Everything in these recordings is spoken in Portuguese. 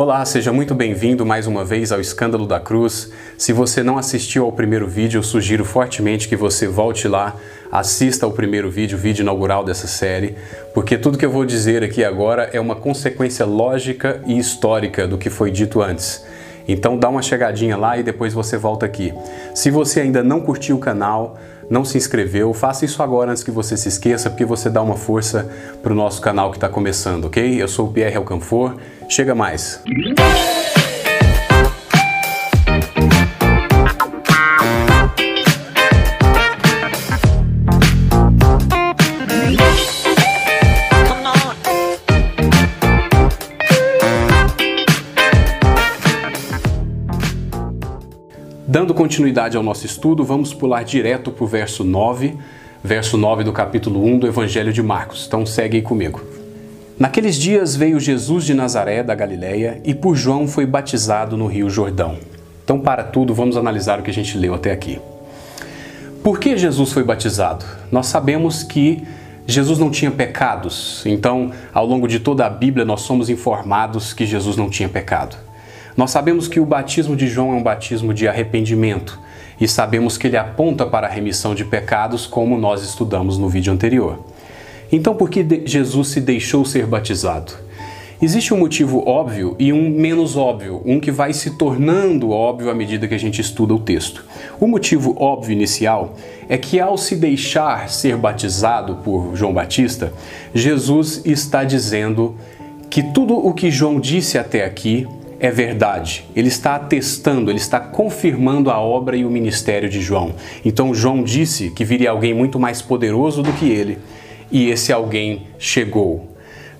Olá, seja muito bem-vindo mais uma vez ao Escândalo da Cruz. Se você não assistiu ao primeiro vídeo, eu sugiro fortemente que você volte lá, assista ao primeiro vídeo, vídeo inaugural dessa série, porque tudo que eu vou dizer aqui agora é uma consequência lógica e histórica do que foi dito antes. Então dá uma chegadinha lá e depois você volta aqui. Se você ainda não curtiu o canal, não se inscreveu, faça isso agora antes que você se esqueça, porque você dá uma força para o nosso canal que está começando, ok? Eu sou o Pierre Alcanfor, chega mais! Dando continuidade ao nosso estudo, vamos pular direto para o verso 9, verso 9 do capítulo 1 do Evangelho de Marcos. Então segue aí comigo. Naqueles dias veio Jesus de Nazaré, da Galiléia, e por João foi batizado no Rio Jordão. Então, para tudo, vamos analisar o que a gente leu até aqui. Por que Jesus foi batizado? Nós sabemos que Jesus não tinha pecados, então, ao longo de toda a Bíblia, nós somos informados que Jesus não tinha pecado. Nós sabemos que o batismo de João é um batismo de arrependimento e sabemos que ele aponta para a remissão de pecados, como nós estudamos no vídeo anterior. Então, por que Jesus se deixou ser batizado? Existe um motivo óbvio e um menos óbvio, um que vai se tornando óbvio à medida que a gente estuda o texto. O motivo óbvio inicial é que, ao se deixar ser batizado por João Batista, Jesus está dizendo que tudo o que João disse até aqui é verdade. Ele está atestando, ele está confirmando a obra e o ministério de João. Então João disse que viria alguém muito mais poderoso do que ele, e esse alguém chegou.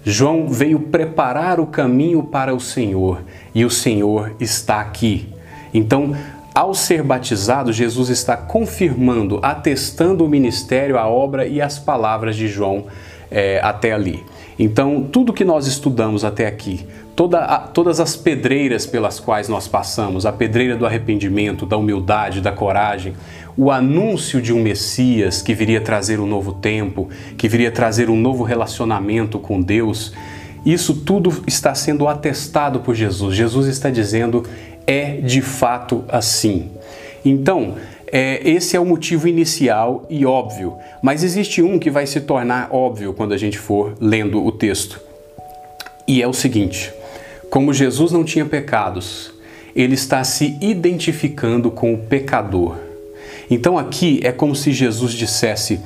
João veio preparar o caminho para o Senhor, e o Senhor está aqui. Então, ao ser batizado, Jesus está confirmando, atestando o ministério, a obra e as palavras de João é, até ali. Então, tudo que nós estudamos até aqui, toda a, todas as pedreiras pelas quais nós passamos, a pedreira do arrependimento, da humildade, da coragem, o anúncio de um Messias que viria trazer um novo tempo, que viria trazer um novo relacionamento com Deus, isso tudo está sendo atestado por Jesus. Jesus está dizendo: é de fato assim. Então, é, esse é o motivo inicial e óbvio, mas existe um que vai se tornar óbvio quando a gente for lendo o texto. E é o seguinte: como Jesus não tinha pecados, ele está se identificando com o pecador. Então aqui é como se Jesus dissesse: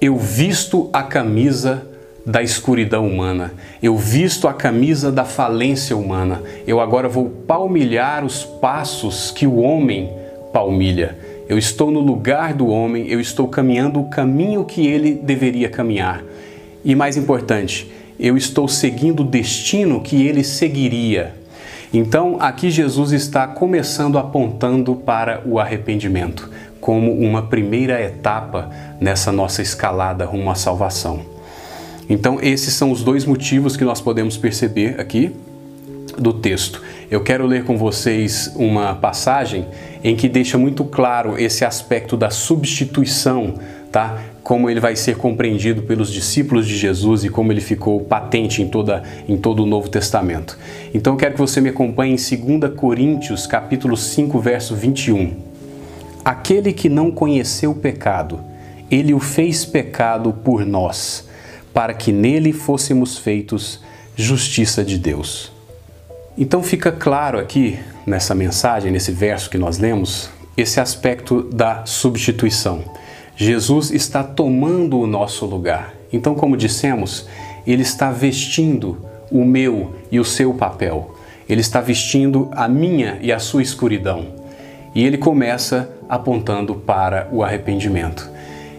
Eu visto a camisa da escuridão humana, eu visto a camisa da falência humana, eu agora vou palmilhar os passos que o homem palmilha. Eu estou no lugar do homem, eu estou caminhando o caminho que ele deveria caminhar. E mais importante, eu estou seguindo o destino que ele seguiria. Então, aqui Jesus está começando apontando para o arrependimento, como uma primeira etapa nessa nossa escalada rumo à salvação. Então, esses são os dois motivos que nós podemos perceber aqui do texto. Eu quero ler com vocês uma passagem em que deixa muito claro esse aspecto da substituição, tá? Como ele vai ser compreendido pelos discípulos de Jesus e como ele ficou patente em, toda, em todo o Novo Testamento. Então eu quero que você me acompanhe em 2 Coríntios, capítulo 5, verso 21. Aquele que não conheceu o pecado, ele o fez pecado por nós, para que nele fôssemos feitos justiça de Deus. Então fica claro aqui nessa mensagem, nesse verso que nós lemos, esse aspecto da substituição. Jesus está tomando o nosso lugar. Então, como dissemos, ele está vestindo o meu e o seu papel. Ele está vestindo a minha e a sua escuridão. E ele começa apontando para o arrependimento.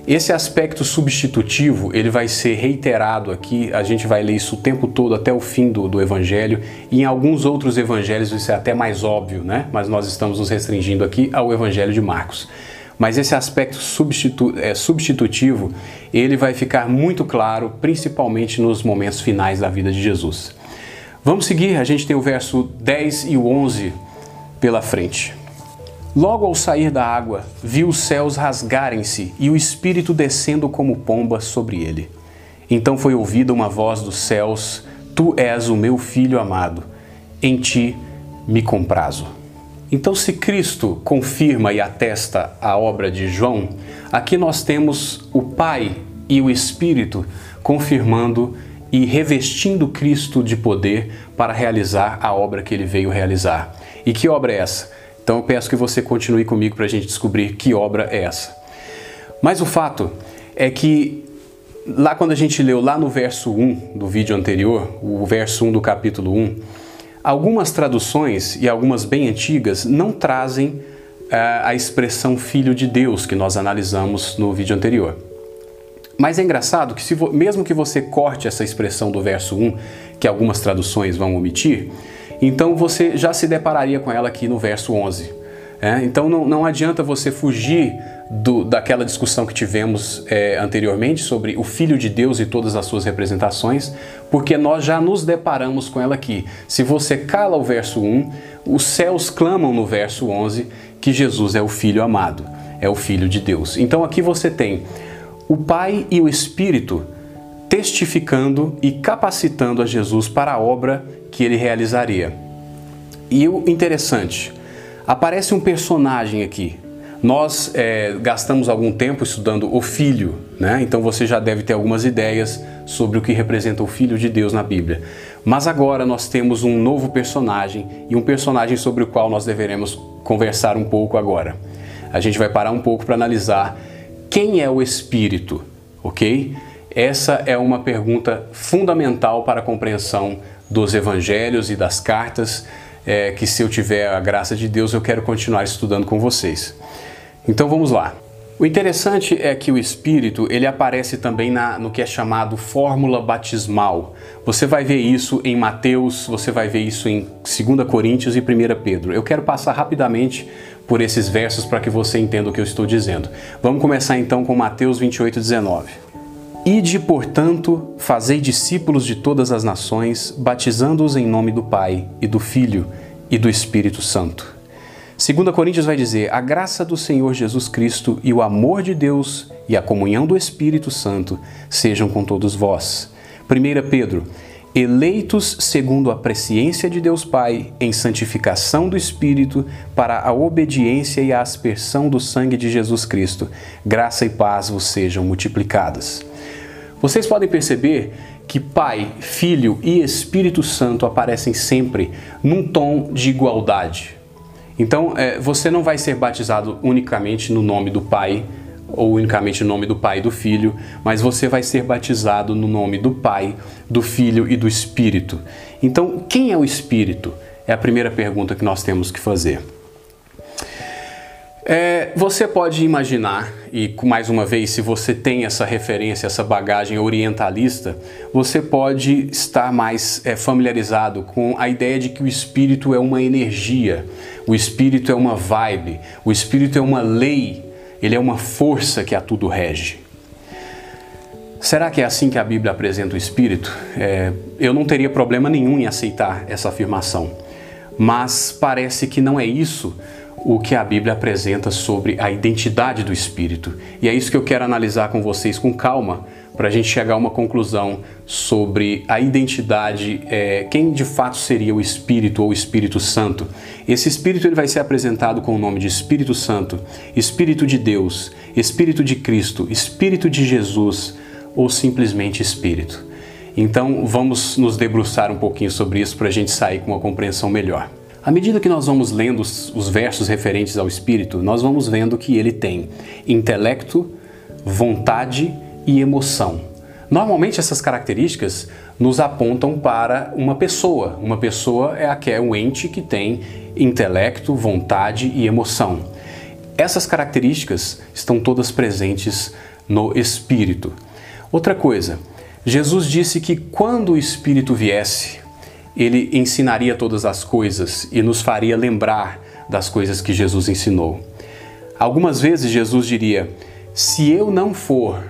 Esse aspecto substitutivo ele vai ser reiterado aqui, a gente vai ler isso o tempo todo até o fim do, do Evangelho, e em alguns outros evangelhos isso é até mais óbvio, né? mas nós estamos nos restringindo aqui ao Evangelho de Marcos. Mas esse aspecto substitu é, substitutivo ele vai ficar muito claro, principalmente nos momentos finais da vida de Jesus. Vamos seguir, a gente tem o verso 10 e o 11 pela frente. Logo ao sair da água, viu os céus rasgarem-se e o Espírito descendo como pomba sobre ele. Então foi ouvida uma voz dos céus: Tu és o meu filho amado, em ti me comprazo. Então, se Cristo confirma e atesta a obra de João, aqui nós temos o Pai e o Espírito confirmando e revestindo Cristo de poder para realizar a obra que ele veio realizar. E que obra é essa? Então eu peço que você continue comigo para a gente descobrir que obra é essa. Mas o fato é que lá quando a gente leu lá no verso 1 do vídeo anterior, o verso 1 do capítulo 1, algumas traduções e algumas bem antigas não trazem uh, a expressão filho de Deus que nós analisamos no vídeo anterior. Mas é engraçado que, se mesmo que você corte essa expressão do verso 1, que algumas traduções vão omitir, então você já se depararia com ela aqui no verso 11. É? Então não, não adianta você fugir do, daquela discussão que tivemos é, anteriormente sobre o Filho de Deus e todas as suas representações, porque nós já nos deparamos com ela aqui. Se você cala o verso 1, os céus clamam no verso 11 que Jesus é o Filho amado, é o Filho de Deus. Então aqui você tem o Pai e o Espírito testificando e capacitando a Jesus para a obra que ele realizaria. E o interessante, aparece um personagem aqui. Nós é, gastamos algum tempo estudando o Filho, né? então você já deve ter algumas ideias sobre o que representa o Filho de Deus na Bíblia. Mas agora nós temos um novo personagem e um personagem sobre o qual nós deveremos conversar um pouco agora. A gente vai parar um pouco para analisar quem é o Espírito, ok? Essa é uma pergunta fundamental para a compreensão dos evangelhos e das cartas, é, que se eu tiver a graça de Deus eu quero continuar estudando com vocês. Então vamos lá. O interessante é que o Espírito ele aparece também na, no que é chamado fórmula batismal. Você vai ver isso em Mateus, você vai ver isso em 2 Coríntios e 1 Pedro. Eu quero passar rapidamente por esses versos para que você entenda o que eu estou dizendo. Vamos começar então com Mateus 28, 19. Ide, portanto, fazei discípulos de todas as nações, batizando-os em nome do Pai e do Filho e do Espírito Santo. 2 Coríntios vai dizer: A graça do Senhor Jesus Cristo e o amor de Deus e a comunhão do Espírito Santo sejam com todos vós. 1 Pedro eleitos segundo a presciência de Deus Pai, em santificação do Espírito, para a obediência e a aspersão do sangue de Jesus Cristo. Graça e paz vos sejam multiplicadas. Vocês podem perceber que Pai, Filho e Espírito Santo aparecem sempre num tom de igualdade. Então, é, você não vai ser batizado unicamente no nome do Pai, ou unicamente no nome do Pai e do Filho, mas você vai ser batizado no nome do Pai, do Filho e do Espírito. Então, quem é o Espírito? É a primeira pergunta que nós temos que fazer. É, você pode imaginar, e mais uma vez, se você tem essa referência, essa bagagem orientalista, você pode estar mais é, familiarizado com a ideia de que o espírito é uma energia, o espírito é uma vibe, o espírito é uma lei ele é uma força que a tudo rege. Será que é assim que a Bíblia apresenta o Espírito? É, eu não teria problema nenhum em aceitar essa afirmação, mas parece que não é isso o que a Bíblia apresenta sobre a identidade do Espírito. E é isso que eu quero analisar com vocês com calma, para a gente chegar a uma conclusão sobre a identidade, é, quem de fato seria o Espírito ou o Espírito Santo. Esse Espírito ele vai ser apresentado com o nome de Espírito Santo, Espírito de Deus, Espírito de Cristo, Espírito de Jesus ou simplesmente Espírito. Então vamos nos debruçar um pouquinho sobre isso para a gente sair com uma compreensão melhor. À medida que nós vamos lendo os versos referentes ao Espírito, nós vamos vendo que ele tem intelecto, vontade e emoção. Normalmente essas características nos apontam para uma pessoa. Uma pessoa é aquele um ente que tem intelecto, vontade e emoção. Essas características estão todas presentes no espírito. Outra coisa, Jesus disse que quando o espírito viesse, ele ensinaria todas as coisas e nos faria lembrar das coisas que Jesus ensinou. Algumas vezes Jesus diria: Se eu não for,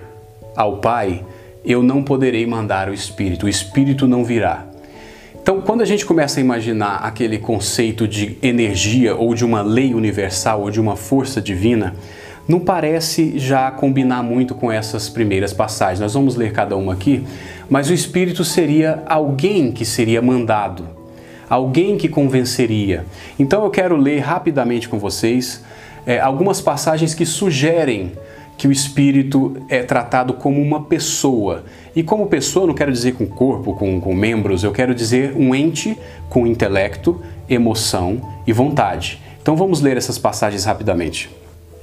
ao Pai, eu não poderei mandar o Espírito, o Espírito não virá. Então, quando a gente começa a imaginar aquele conceito de energia ou de uma lei universal ou de uma força divina, não parece já combinar muito com essas primeiras passagens. Nós vamos ler cada uma aqui, mas o Espírito seria alguém que seria mandado, alguém que convenceria. Então eu quero ler rapidamente com vocês é, algumas passagens que sugerem que o espírito é tratado como uma pessoa. E como pessoa, não quero dizer com corpo, com, com membros, eu quero dizer um ente com intelecto, emoção e vontade. Então vamos ler essas passagens rapidamente.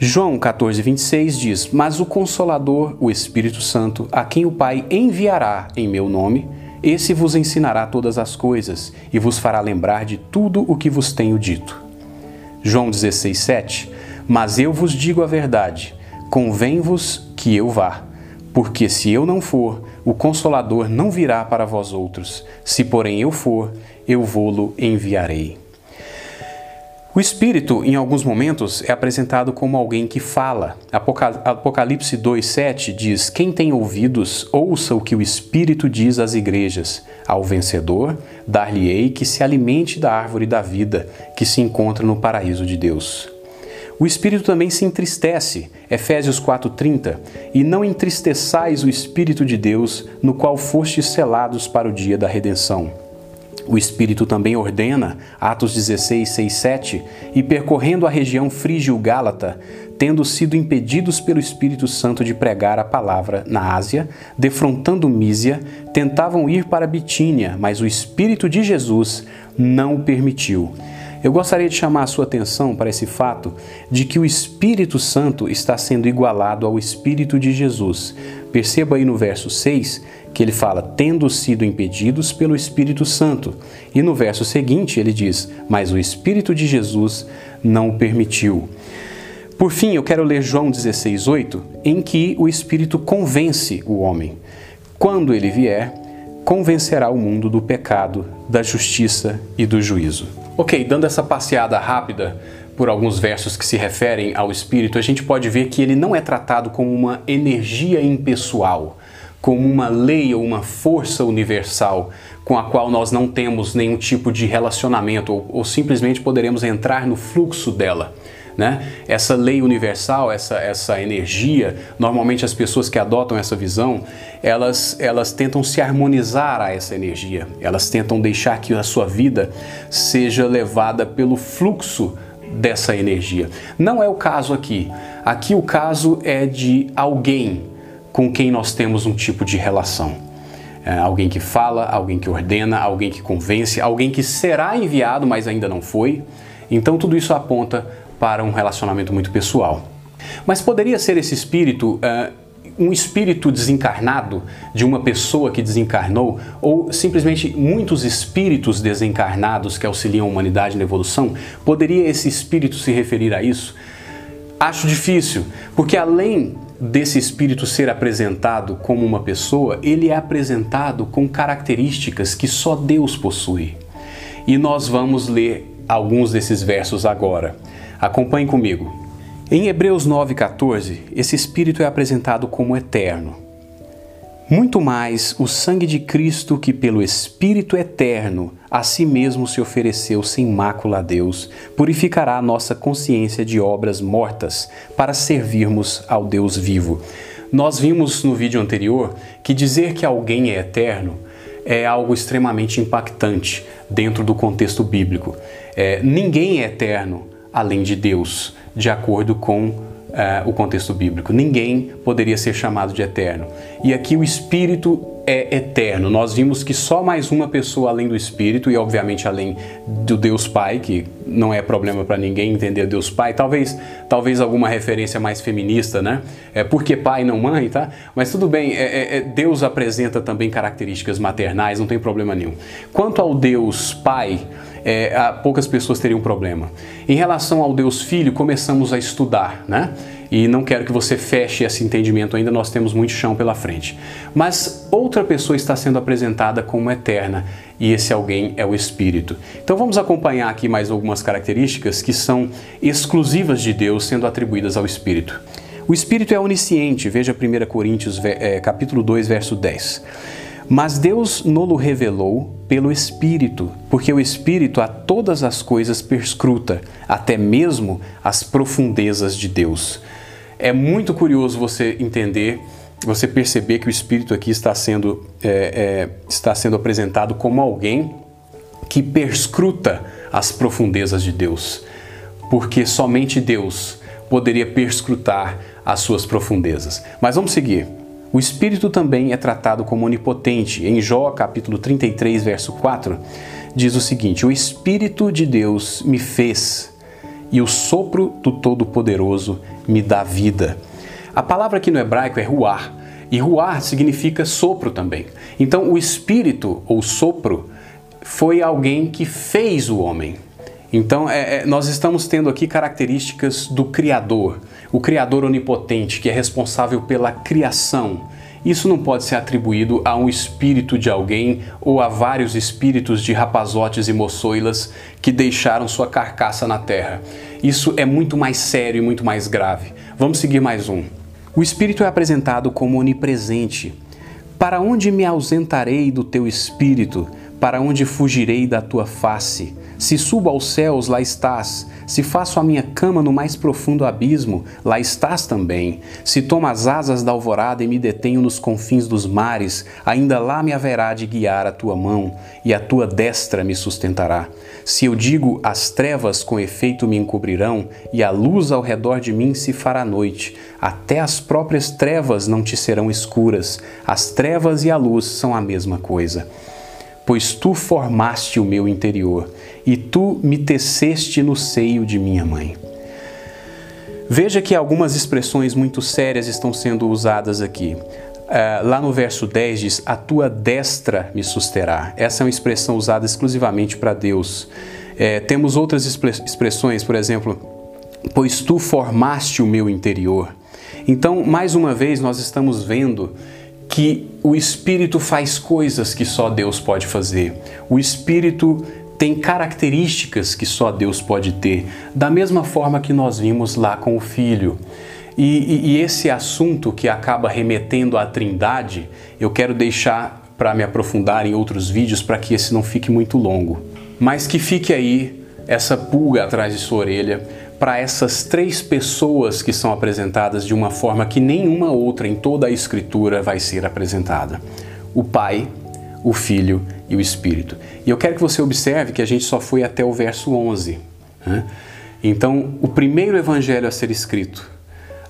João 14, 26 diz: Mas o Consolador, o Espírito Santo, a quem o Pai enviará em meu nome, esse vos ensinará todas as coisas e vos fará lembrar de tudo o que vos tenho dito. João 16, 7 Mas eu vos digo a verdade convém-vos que eu vá. Porque se eu não for, o Consolador não virá para vós outros. Se, porém, eu for, eu vou-lo enviarei. O Espírito, em alguns momentos, é apresentado como alguém que fala. Apocalipse 2,7 diz: Quem tem ouvidos, ouça o que o Espírito diz às igrejas. Ao vencedor, dar-lhe-ei que se alimente da árvore da vida, que se encontra no paraíso de Deus. O espírito também se entristece, Efésios 4:30, e não entristeçais o espírito de Deus, no qual fostes selados para o dia da redenção. O Espírito também ordena, Atos 16, 6, 7, e percorrendo a região frígio-gálata, tendo sido impedidos pelo Espírito Santo de pregar a palavra na Ásia, defrontando Mísia, tentavam ir para Bitínia, mas o Espírito de Jesus não o permitiu. Eu gostaria de chamar a sua atenção para esse fato de que o Espírito Santo está sendo igualado ao Espírito de Jesus. Perceba aí no verso 6 que ele fala, tendo sido impedidos pelo Espírito Santo. E no verso seguinte ele diz, mas o Espírito de Jesus não o permitiu. Por fim, eu quero ler João 16,8, em que o Espírito convence o homem. Quando ele vier, convencerá o mundo do pecado, da justiça e do juízo. Ok, dando essa passeada rápida por alguns versos que se referem ao Espírito, a gente pode ver que ele não é tratado como uma energia impessoal, como uma lei ou uma força universal com a qual nós não temos nenhum tipo de relacionamento ou, ou simplesmente poderemos entrar no fluxo dela. Né? Essa lei universal, essa, essa energia, normalmente as pessoas que adotam essa visão, elas, elas tentam se harmonizar a essa energia, elas tentam deixar que a sua vida seja levada pelo fluxo dessa energia. Não é o caso aqui. Aqui o caso é de alguém com quem nós temos um tipo de relação. É alguém que fala, alguém que ordena, alguém que convence, alguém que será enviado, mas ainda não foi. Então tudo isso aponta para um relacionamento muito pessoal. Mas poderia ser esse espírito uh, um espírito desencarnado de uma pessoa que desencarnou, ou simplesmente muitos espíritos desencarnados que auxiliam a humanidade na evolução? Poderia esse espírito se referir a isso? Acho difícil, porque além desse espírito ser apresentado como uma pessoa, ele é apresentado com características que só Deus possui. E nós vamos ler alguns desses versos agora. Acompanhe comigo. Em Hebreus 9,14, esse Espírito é apresentado como eterno. Muito mais o sangue de Cristo, que pelo Espírito eterno a si mesmo se ofereceu sem mácula a Deus, purificará a nossa consciência de obras mortas para servirmos ao Deus vivo. Nós vimos no vídeo anterior que dizer que alguém é eterno é algo extremamente impactante dentro do contexto bíblico. É, ninguém é eterno, além de Deus, de acordo com uh, o contexto bíblico. Ninguém poderia ser chamado de eterno. E aqui o Espírito é eterno. Nós vimos que só mais uma pessoa além do Espírito e obviamente além do Deus Pai, que não é problema para ninguém entender Deus Pai. Talvez, talvez alguma referência mais feminista, né? É porque pai não mãe, tá? Mas tudo bem. É, é, é Deus apresenta também características maternais, não tem problema nenhum. Quanto ao Deus Pai é, poucas pessoas teriam problema. Em relação ao Deus Filho, começamos a estudar, né? E não quero que você feche esse entendimento ainda, nós temos muito chão pela frente. Mas outra pessoa está sendo apresentada como eterna e esse alguém é o Espírito. Então vamos acompanhar aqui mais algumas características que são exclusivas de Deus sendo atribuídas ao Espírito. O Espírito é onisciente, veja 1 Coríntios é, capítulo 2, verso 10. Mas Deus nolo revelou pelo Espírito, porque o Espírito a todas as coisas perscruta, até mesmo as profundezas de Deus. É muito curioso você entender, você perceber que o Espírito aqui está sendo, é, é, está sendo apresentado como alguém que perscruta as profundezas de Deus, porque somente Deus poderia perscrutar as suas profundezas. Mas vamos seguir. O Espírito também é tratado como onipotente. Em Jó, capítulo 33, verso 4, diz o seguinte: O Espírito de Deus me fez e o sopro do Todo-Poderoso me dá vida. A palavra aqui no hebraico é ruar, e ruar significa sopro também. Então, o Espírito ou sopro foi alguém que fez o homem. Então, é, é, nós estamos tendo aqui características do Criador, o Criador onipotente, que é responsável pela criação. Isso não pode ser atribuído a um espírito de alguém ou a vários espíritos de rapazotes e moçoilas que deixaram sua carcaça na terra. Isso é muito mais sério e muito mais grave. Vamos seguir mais um. O espírito é apresentado como onipresente. Para onde me ausentarei do teu espírito? Para onde fugirei da tua face? Se subo aos céus, lá estás. Se faço a minha cama no mais profundo abismo, lá estás também. Se tomo as asas da alvorada e me detenho nos confins dos mares, ainda lá me haverá de guiar a tua mão, e a tua destra me sustentará. Se eu digo, as trevas com efeito me encobrirão, e a luz ao redor de mim se fará noite, até as próprias trevas não te serão escuras. As trevas e a luz são a mesma coisa pois tu formaste o meu interior e tu me teceste no seio de minha mãe. Veja que algumas expressões muito sérias estão sendo usadas aqui. Uh, lá no verso 10 diz: A tua destra me susterá. Essa é uma expressão usada exclusivamente para Deus. É, temos outras expressões, por exemplo, pois tu formaste o meu interior. Então, mais uma vez, nós estamos vendo que o Espírito faz coisas que só Deus pode fazer. O Espírito tem características que só Deus pode ter, da mesma forma que nós vimos lá com o Filho. E, e, e esse assunto que acaba remetendo à Trindade, eu quero deixar para me aprofundar em outros vídeos para que esse não fique muito longo. Mas que fique aí essa pulga atrás de sua orelha para essas três pessoas que são apresentadas de uma forma que nenhuma outra em toda a Escritura vai ser apresentada: o Pai, o Filho e o Espírito. E eu quero que você observe que a gente só foi até o verso 11. Né? Então, o primeiro evangelho a ser escrito,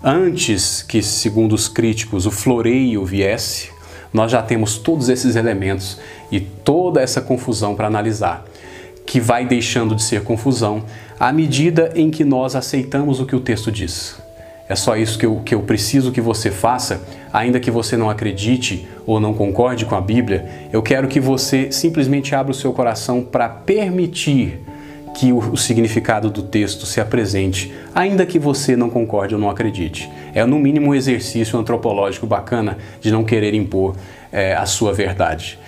antes que, segundo os críticos, o floreio viesse, nós já temos todos esses elementos e toda essa confusão para analisar que vai deixando de ser confusão à medida em que nós aceitamos o que o texto diz. É só isso que eu, que eu preciso que você faça, ainda que você não acredite ou não concorde com a Bíblia, eu quero que você simplesmente abra o seu coração para permitir que o, significado do texto se apresente, ainda que você não concorde ou não acredite. É no mínimo um exercício antropológico bacana de não querer impor é, a sua verdade.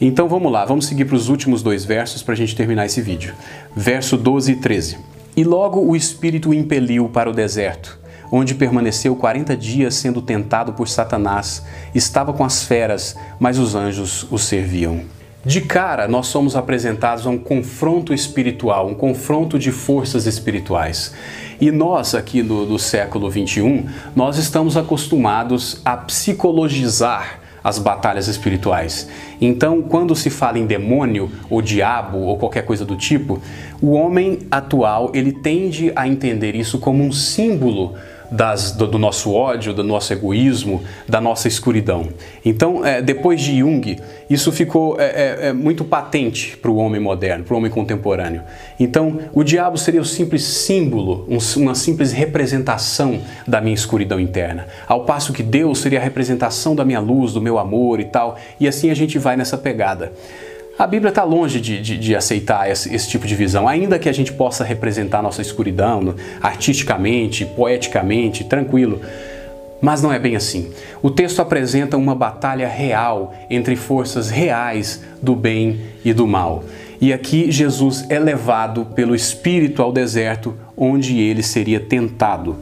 Então vamos lá, vamos seguir para os últimos dois versos para a gente terminar esse vídeo. Verso 12 e 13. E logo o Espírito o impeliu para o deserto, onde permaneceu quarenta dias sendo tentado por Satanás. Estava com as feras, mas os anjos o serviam. De cara, nós somos apresentados a um confronto espiritual, um confronto de forças espirituais. E nós, aqui do, do século 21, nós estamos acostumados a psicologizar as batalhas espirituais. Então, quando se fala em demônio ou diabo ou qualquer coisa do tipo, o homem atual ele tende a entender isso como um símbolo das, do, do, nosso ódio, do nosso egoísmo, da nossa escuridão. Então, é, depois de Jung, isso ficou é, é, é muito patente para o homem moderno, para o homem contemporâneo. Então, o diabo seria o simples símbolo, um, uma simples representação da minha escuridão interna, ao passo que Deus seria a representação da minha luz, do meu amor e tal, e assim a gente vai nessa pegada. A Bíblia está longe de, de, de aceitar esse, esse, tipo de visão, ainda que a gente possa representar nossa escuridão artisticamente, poeticamente, tranquilo. Mas não é bem assim. O texto apresenta uma batalha real entre forças reais do bem e do mal. E aqui Jesus é levado pelo Espírito ao deserto, onde ele seria tentado.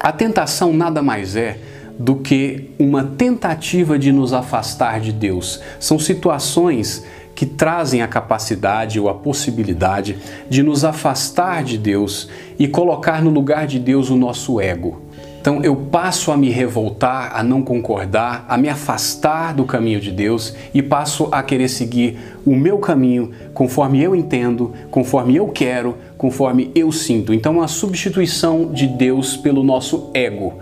A tentação nada mais é do que uma tentativa de nos afastar de Deus. São situações que trazem a capacidade ou a possibilidade de nos afastar de Deus e colocar no lugar de Deus o nosso ego. Então eu passo a me revoltar, a não concordar, a me afastar do caminho de Deus e passo a querer seguir o meu caminho conforme eu entendo, conforme eu quero, conforme eu sinto. Então, uma substituição de Deus pelo nosso ego.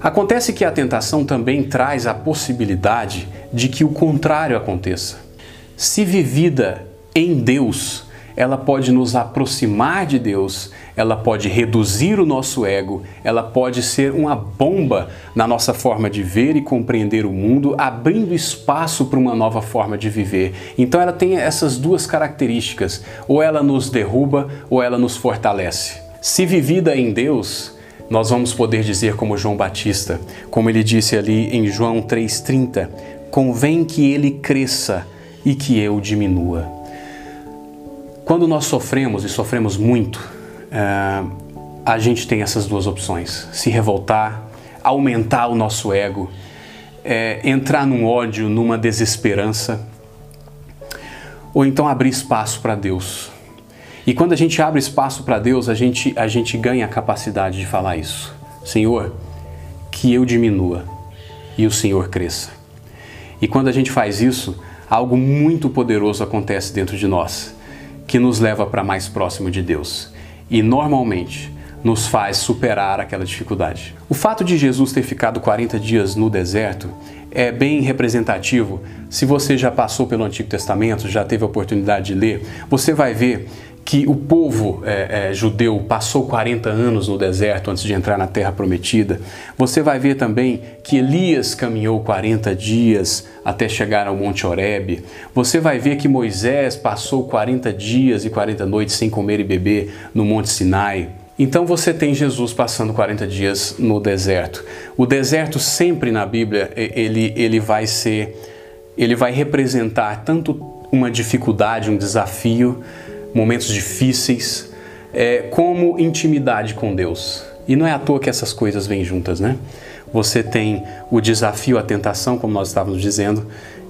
Acontece que a tentação também traz a possibilidade de que o contrário aconteça. Se vivida em Deus, ela pode nos aproximar de Deus, ela pode reduzir o nosso ego, ela pode ser uma bomba na nossa forma de ver e compreender o mundo, abrindo espaço para uma nova forma de viver. Então ela tem essas duas características: ou ela nos derruba ou ela nos fortalece. Se vivida em Deus, nós vamos poder dizer como João Batista, como ele disse ali em João 3,30: convém que ele cresça e que eu diminua. Quando nós sofremos e sofremos muito, uh, a gente tem essas duas opções: se revoltar, aumentar o nosso ego, é, entrar num ódio, numa desesperança, ou então abrir espaço para Deus e quando a gente abre espaço para Deus, a gente, a gente ganha a capacidade de falar isso. Senhor, que eu diminua e o Senhor cresça. E quando a gente faz isso, algo muito poderoso acontece dentro de nós, que nos leva para mais próximo de Deus. E normalmente nos faz superar aquela dificuldade. O fato de Jesus ter ficado 40 dias no deserto é bem representativo. Se você já passou pelo Antigo Testamento, já teve a oportunidade de ler, você vai ver que o povo é, é, judeu passou 40 anos no deserto antes de entrar na terra prometida. Você vai ver também que Elias caminhou 40 dias até chegar ao Monte Horebe. Você vai ver que Moisés passou 40 dias e 40 noites sem comer e beber no Monte Sinai. Então você tem Jesus passando 40 dias no deserto. O deserto sempre na Bíblia ele, ele vai ser, ele vai representar tanto uma dificuldade, um desafio, momentos difíceis, é, como intimidade com Deus. E não é à toa que essas coisas vêm juntas, né? Você tem o desafio, a tentação, como nós estávamos dizendo,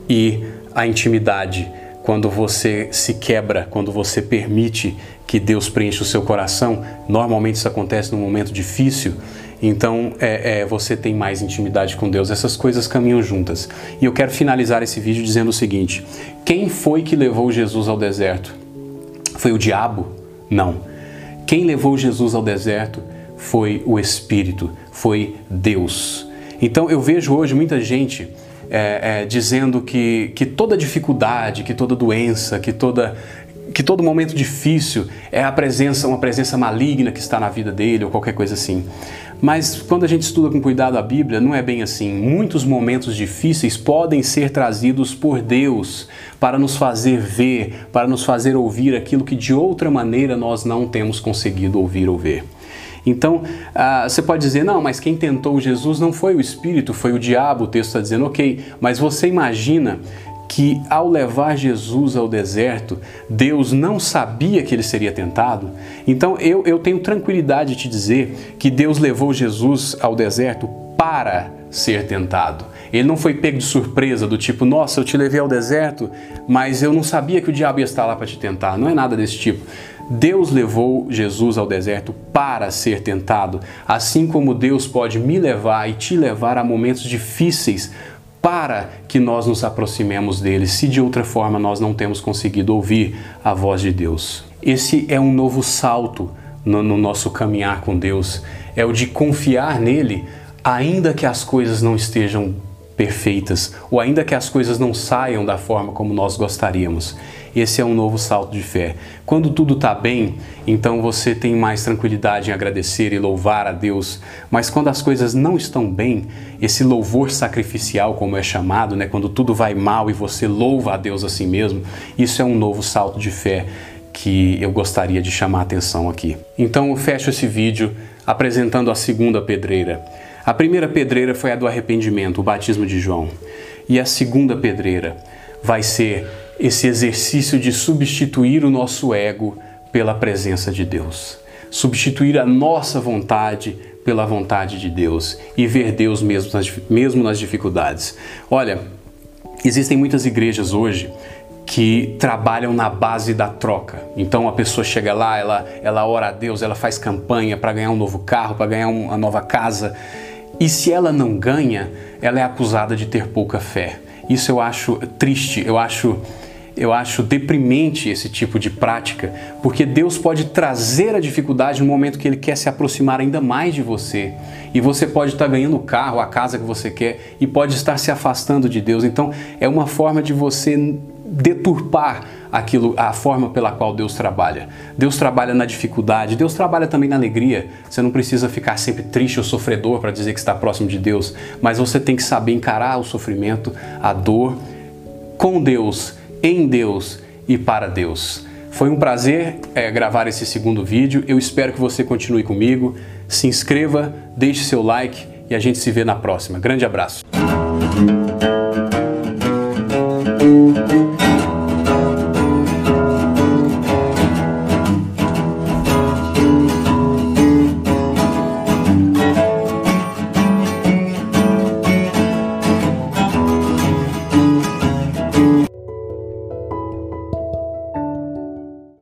e a intimidade, quando você se quebra, quando você permite que Deus preencha o seu coração. Normalmente isso acontece num momento difícil, então é, é, você tem mais intimidade com Deus. Essas coisas caminham juntas. E eu quero finalizar esse vídeo dizendo o seguinte: quem foi que levou Jesus ao deserto? Foi o diabo? Não. Quem levou Jesus ao deserto foi o Espírito, foi Deus. Então eu vejo hoje muita gente é, é, dizendo que, que toda dificuldade, que toda doença, que toda que todo momento difícil é a presença, uma presença maligna que está na vida dele ou qualquer coisa assim. Mas quando a gente estuda com cuidado a Bíblia, não é bem assim. Muitos momentos difíceis podem ser trazidos por Deus para nos fazer ver, para nos fazer ouvir aquilo que de outra maneira nós não temos conseguido ouvir ou ver. Então, ah, você pode dizer, não, mas quem tentou Jesus não foi o Espírito, foi o diabo. O texto está dizendo, ok, mas você imagina que ao levar Jesus ao deserto, Deus não sabia que ele seria tentado? Então eu, eu tenho tranquilidade de te dizer que Deus levou Jesus ao deserto para ser tentado. Ele não foi pego de surpresa, do tipo, nossa, eu te levei ao deserto, mas eu não sabia que o diabo ia estar lá para te tentar. Não é nada desse tipo. Deus levou Jesus ao deserto para ser tentado, assim como Deus pode me levar e te levar a momentos difíceis para que nós nos aproximemos dele, se de outra forma nós não temos conseguido ouvir a voz de Deus. Esse é um novo salto no, no nosso caminhar com Deus, é o de confiar nele, ainda que as coisas não estejam perfeitas, ou ainda que as coisas não saiam da forma como nós gostaríamos. Esse é um novo salto de fé. Quando tudo está bem, então você tem mais tranquilidade em agradecer e louvar a Deus. Mas quando as coisas não estão bem, esse louvor sacrificial, como é chamado, né? quando tudo vai mal e você louva a Deus a si mesmo, isso é um novo salto de fé que eu gostaria de chamar a atenção aqui. Então eu fecho esse vídeo apresentando a segunda pedreira. A primeira pedreira foi a do arrependimento, o batismo de João. E a segunda pedreira vai ser esse exercício de substituir o nosso ego pela presença de Deus. Substituir a nossa vontade pela vontade de Deus e ver Deus mesmo nas, mesmo nas dificuldades. Olha, existem muitas igrejas hoje que trabalham na base da troca. Então a pessoa chega lá, ela, ela ora a Deus, ela faz campanha para ganhar um novo carro, para ganhar uma nova casa. E se ela não ganha, ela é acusada de ter pouca fé. Isso eu acho triste, eu acho eu acho deprimente esse tipo de prática, porque Deus pode trazer a dificuldade no momento que Ele quer se aproximar ainda mais de você. E você pode estar ganhando o carro, a casa que você quer, e pode estar se afastando de Deus. Então, é uma forma de você deturpar aquilo, a forma pela qual Deus trabalha. Deus trabalha na dificuldade, Deus trabalha também na alegria. Você não precisa ficar sempre triste ou sofredor para dizer que está próximo de Deus, mas você tem que saber encarar o sofrimento, a dor com Deus em Deus e para Deus. Foi um prazer é, gravar esse segundo vídeo. Eu espero que você continue comigo. Se inscreva, deixe seu like e a gente se vê na próxima. Grande abraço.